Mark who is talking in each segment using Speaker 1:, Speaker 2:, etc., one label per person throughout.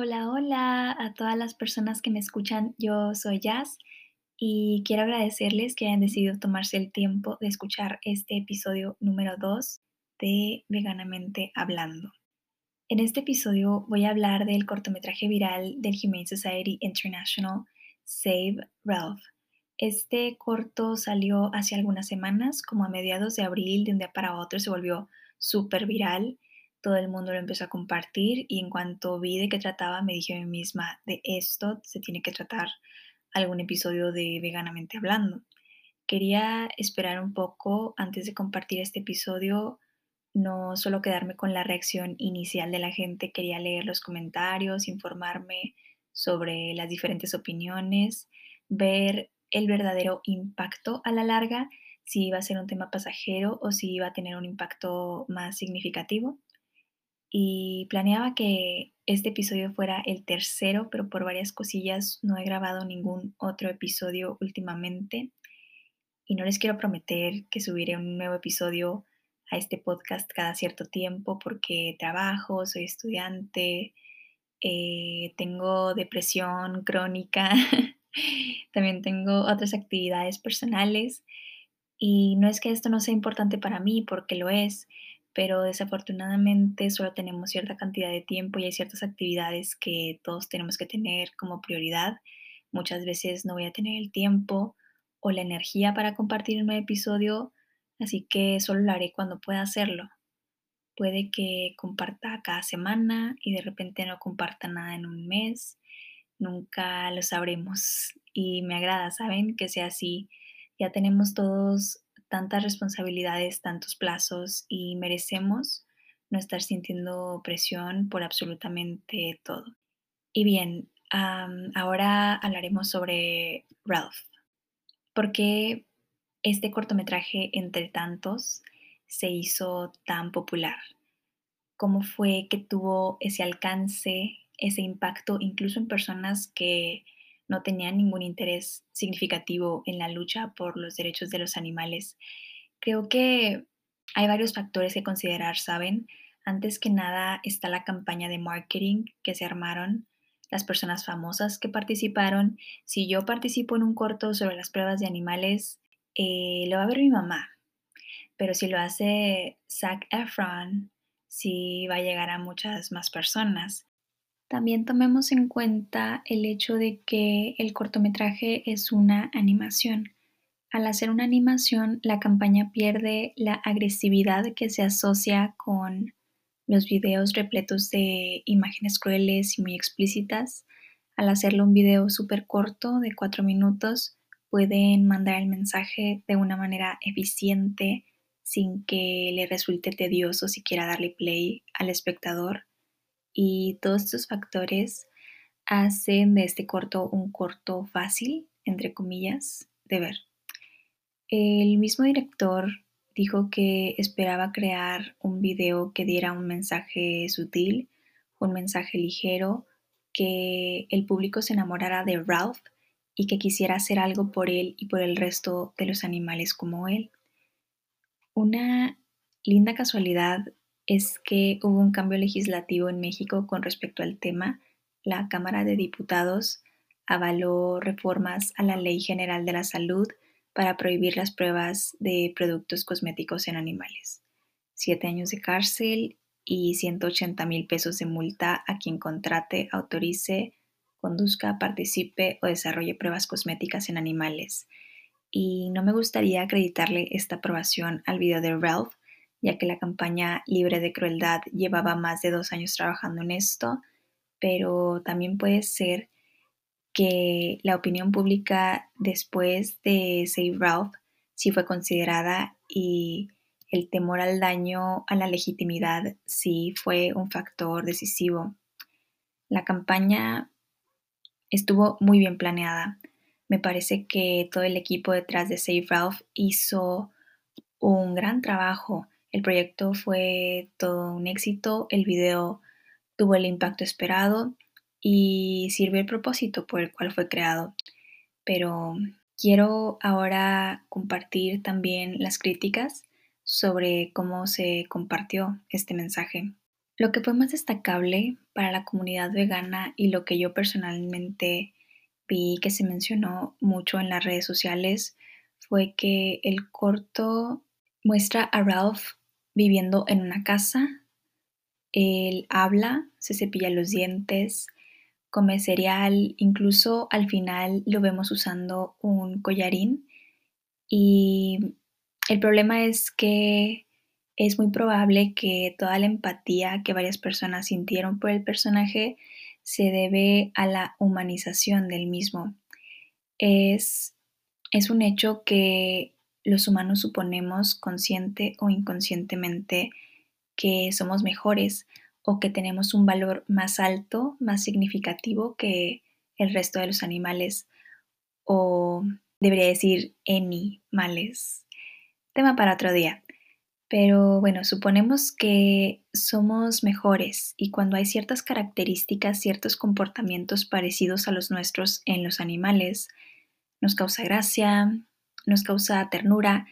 Speaker 1: Hola, hola a todas las personas que me escuchan. Yo soy Jazz y quiero agradecerles que hayan decidido tomarse el tiempo de escuchar este episodio número 2 de Veganamente Hablando. En este episodio voy a hablar del cortometraje viral del Humane Society International Save Ralph. Este corto salió hace algunas semanas, como a mediados de abril, de un día para otro se volvió súper viral todo el mundo lo empezó a compartir y en cuanto vi de qué trataba me dije a mí misma, de esto se tiene que tratar algún episodio de Veganamente Hablando. Quería esperar un poco antes de compartir este episodio, no solo quedarme con la reacción inicial de la gente, quería leer los comentarios, informarme sobre las diferentes opiniones, ver el verdadero impacto a la larga, si iba a ser un tema pasajero o si iba a tener un impacto más significativo y planeaba que este episodio fuera el tercero, pero por varias cosillas no he grabado ningún otro episodio últimamente. Y no les quiero prometer que subiré un nuevo episodio a este podcast cada cierto tiempo porque trabajo, soy estudiante, eh, tengo depresión crónica, también tengo otras actividades personales. Y no es que esto no sea importante para mí porque lo es, pero desafortunadamente solo tenemos cierta cantidad de tiempo y hay ciertas actividades que todos tenemos que tener como prioridad. Muchas veces no voy a tener el tiempo o la energía para compartir un nuevo episodio, así que solo lo haré cuando pueda hacerlo. Puede que comparta cada semana y de repente no comparta nada en un mes. Nunca lo sabremos y me agrada, ¿saben? Que sea así. Ya tenemos todos tantas responsabilidades, tantos plazos y merecemos no estar sintiendo presión por absolutamente todo. Y bien, ahora hablaremos sobre Ralph. ¿Por qué este cortometraje, entre tantos, se hizo tan popular? ¿Cómo fue que tuvo ese alcance, ese impacto, incluso en personas que no tenían ningún interés significativo en la lucha por los derechos de los animales. Creo que hay varios factores que considerar, ¿saben? Antes que nada está la campaña de marketing que se armaron, las personas famosas que participaron. Si yo participo en un corto sobre las pruebas de animales, eh, lo va a ver mi mamá. Pero si lo hace Zac Efron, sí va a llegar a muchas más personas. También tomemos en cuenta el hecho de que el cortometraje es una animación. Al hacer una animación, la campaña pierde la agresividad que se asocia con los videos repletos de imágenes crueles y muy explícitas. Al hacerlo un video súper corto de cuatro minutos, pueden mandar el mensaje de una manera eficiente sin que le resulte tedioso siquiera darle play al espectador y todos estos factores hacen de este corto un corto fácil, entre comillas, de ver. El mismo director dijo que esperaba crear un video que diera un mensaje sutil, un mensaje ligero, que el público se enamorara de Ralph y que quisiera hacer algo por él y por el resto de los animales como él. Una linda casualidad es que hubo un cambio legislativo en México con respecto al tema. La Cámara de Diputados avaló reformas a la Ley General de la Salud para prohibir las pruebas de productos cosméticos en animales. Siete años de cárcel y 180 mil pesos de multa a quien contrate, autorice, conduzca, participe o desarrolle pruebas cosméticas en animales. Y no me gustaría acreditarle esta aprobación al video de Ralph, ya que la campaña Libre de Crueldad llevaba más de dos años trabajando en esto, pero también puede ser que la opinión pública después de Save Ralph sí fue considerada y el temor al daño a la legitimidad sí fue un factor decisivo. La campaña estuvo muy bien planeada. Me parece que todo el equipo detrás de Save Ralph hizo un gran trabajo el proyecto fue todo un éxito, el video tuvo el impacto esperado y sirvió el propósito por el cual fue creado. Pero quiero ahora compartir también las críticas sobre cómo se compartió este mensaje. Lo que fue más destacable para la comunidad vegana y lo que yo personalmente vi que se mencionó mucho en las redes sociales fue que el corto muestra a Ralph viviendo en una casa. Él habla, se cepilla los dientes, come cereal, incluso al final lo vemos usando un collarín. Y el problema es que es muy probable que toda la empatía que varias personas sintieron por el personaje se debe a la humanización del mismo. Es, es un hecho que los humanos suponemos consciente o inconscientemente que somos mejores o que tenemos un valor más alto, más significativo que el resto de los animales o debería decir animales. Tema para otro día. Pero bueno, suponemos que somos mejores y cuando hay ciertas características, ciertos comportamientos parecidos a los nuestros en los animales, nos causa gracia, nos causa ternura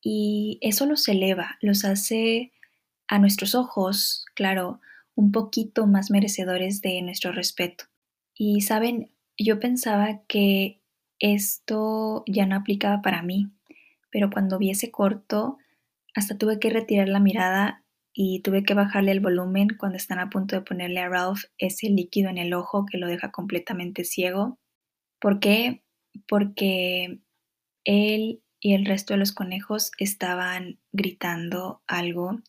Speaker 1: y eso los eleva, los hace a nuestros ojos, claro, un poquito más merecedores de nuestro respeto. Y saben, yo pensaba que esto ya no aplicaba para mí, pero cuando vi ese corto, hasta tuve que retirar la mirada y tuve que bajarle el volumen cuando están a punto de ponerle a Ralph ese líquido en el ojo que lo deja completamente ciego. ¿Por qué? Porque él y el resto de los conejos estaban gritando algo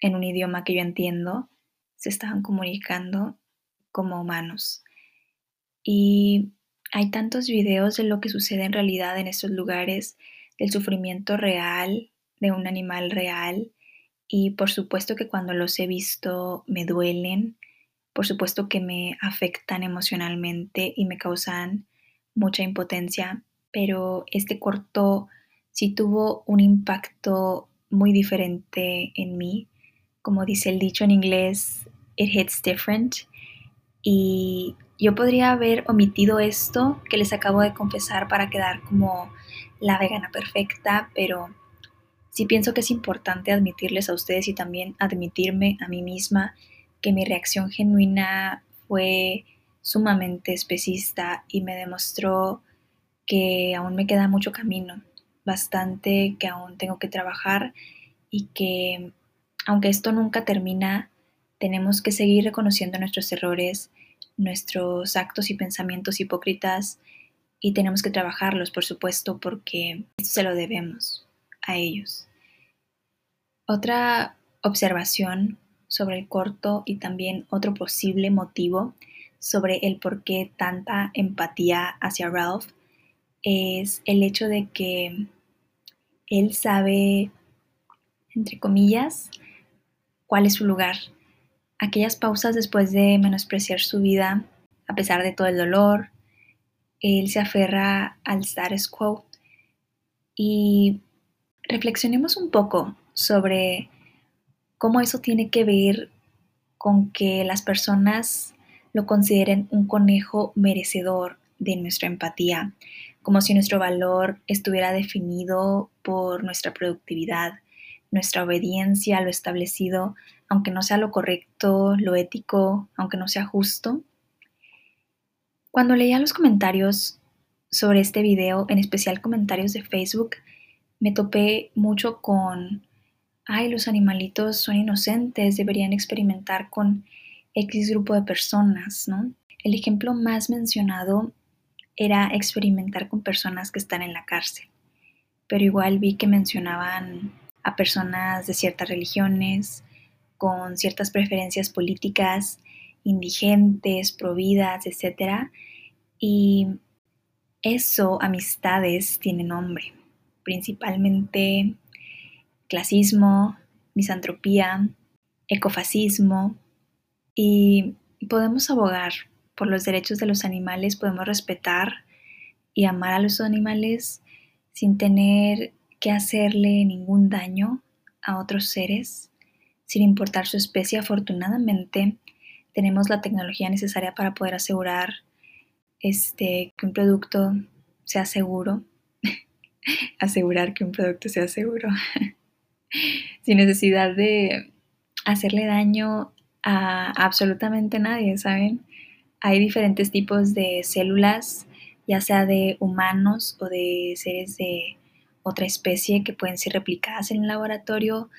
Speaker 1: en un idioma que yo entiendo, se estaban comunicando como humanos. Y hay tantos videos de lo que sucede en realidad en estos lugares, del sufrimiento real de un animal real y por supuesto que cuando los he visto me duelen, por supuesto que me afectan emocionalmente y me causan mucha impotencia, pero este corto sí tuvo un impacto muy diferente en mí. Como dice el dicho en inglés, it hits different. Y yo podría haber omitido esto que les acabo de confesar para quedar como la vegana perfecta, pero sí pienso que es importante admitirles a ustedes y también admitirme a mí misma que mi reacción genuina fue sumamente especista y me demostró que aún me queda mucho camino, bastante que aún tengo que trabajar y que aunque esto nunca termina, tenemos que seguir reconociendo nuestros errores, nuestros actos y pensamientos hipócritas y tenemos que trabajarlos, por supuesto, porque se lo debemos a ellos. Otra observación sobre el corto y también otro posible motivo sobre el por qué tanta empatía hacia Ralph es el hecho de que él sabe, entre comillas, cuál es su lugar. Aquellas pausas después de menospreciar su vida, a pesar de todo el dolor, él se aferra al status quo y reflexionemos un poco sobre cómo eso tiene que ver con que las personas lo consideren un conejo merecedor de nuestra empatía, como si nuestro valor estuviera definido por nuestra productividad, nuestra obediencia a lo establecido, aunque no sea lo correcto, lo ético, aunque no sea justo. Cuando leía los comentarios sobre este video, en especial comentarios de Facebook, me topé mucho con, ay, los animalitos son inocentes, deberían experimentar con X grupo de personas, ¿no? El ejemplo más mencionado era experimentar con personas que están en la cárcel, pero igual vi que mencionaban a personas de ciertas religiones, con ciertas preferencias políticas, indigentes, providas, etc. Y eso, amistades, tiene nombre principalmente clasismo, misantropía, ecofascismo y podemos abogar por los derechos de los animales, podemos respetar y amar a los animales sin tener que hacerle ningún daño a otros seres, sin importar su especie. Afortunadamente, tenemos la tecnología necesaria para poder asegurar este, que un producto sea seguro asegurar que un producto sea seguro, sin necesidad de hacerle daño a absolutamente nadie, ¿saben? Hay diferentes tipos de células, ya sea de humanos o de seres de otra especie que pueden ser replicadas en el laboratorio.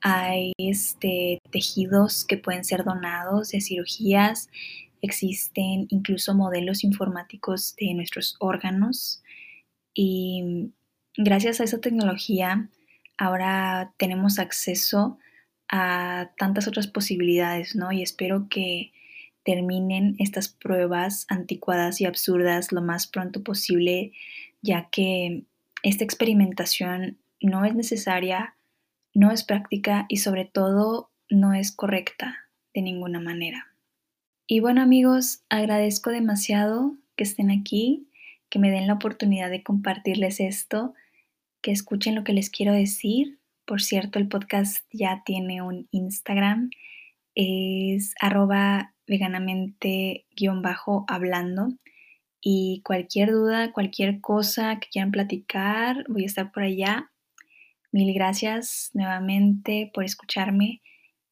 Speaker 1: Hay este, tejidos que pueden ser donados de cirugías. Existen incluso modelos informáticos de nuestros órganos. Y gracias a esa tecnología, ahora tenemos acceso a tantas otras posibilidades, ¿no? Y espero que terminen estas pruebas anticuadas y absurdas lo más pronto posible, ya que esta experimentación no es necesaria, no es práctica y sobre todo no es correcta de ninguna manera. Y bueno amigos, agradezco demasiado que estén aquí, que me den la oportunidad de compartirles esto, que escuchen lo que les quiero decir. Por cierto, el podcast ya tiene un Instagram, es arroba veganamente-hablando. Y cualquier duda, cualquier cosa que quieran platicar, voy a estar por allá. Mil gracias nuevamente por escucharme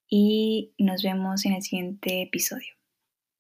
Speaker 1: y nos vemos en el siguiente episodio.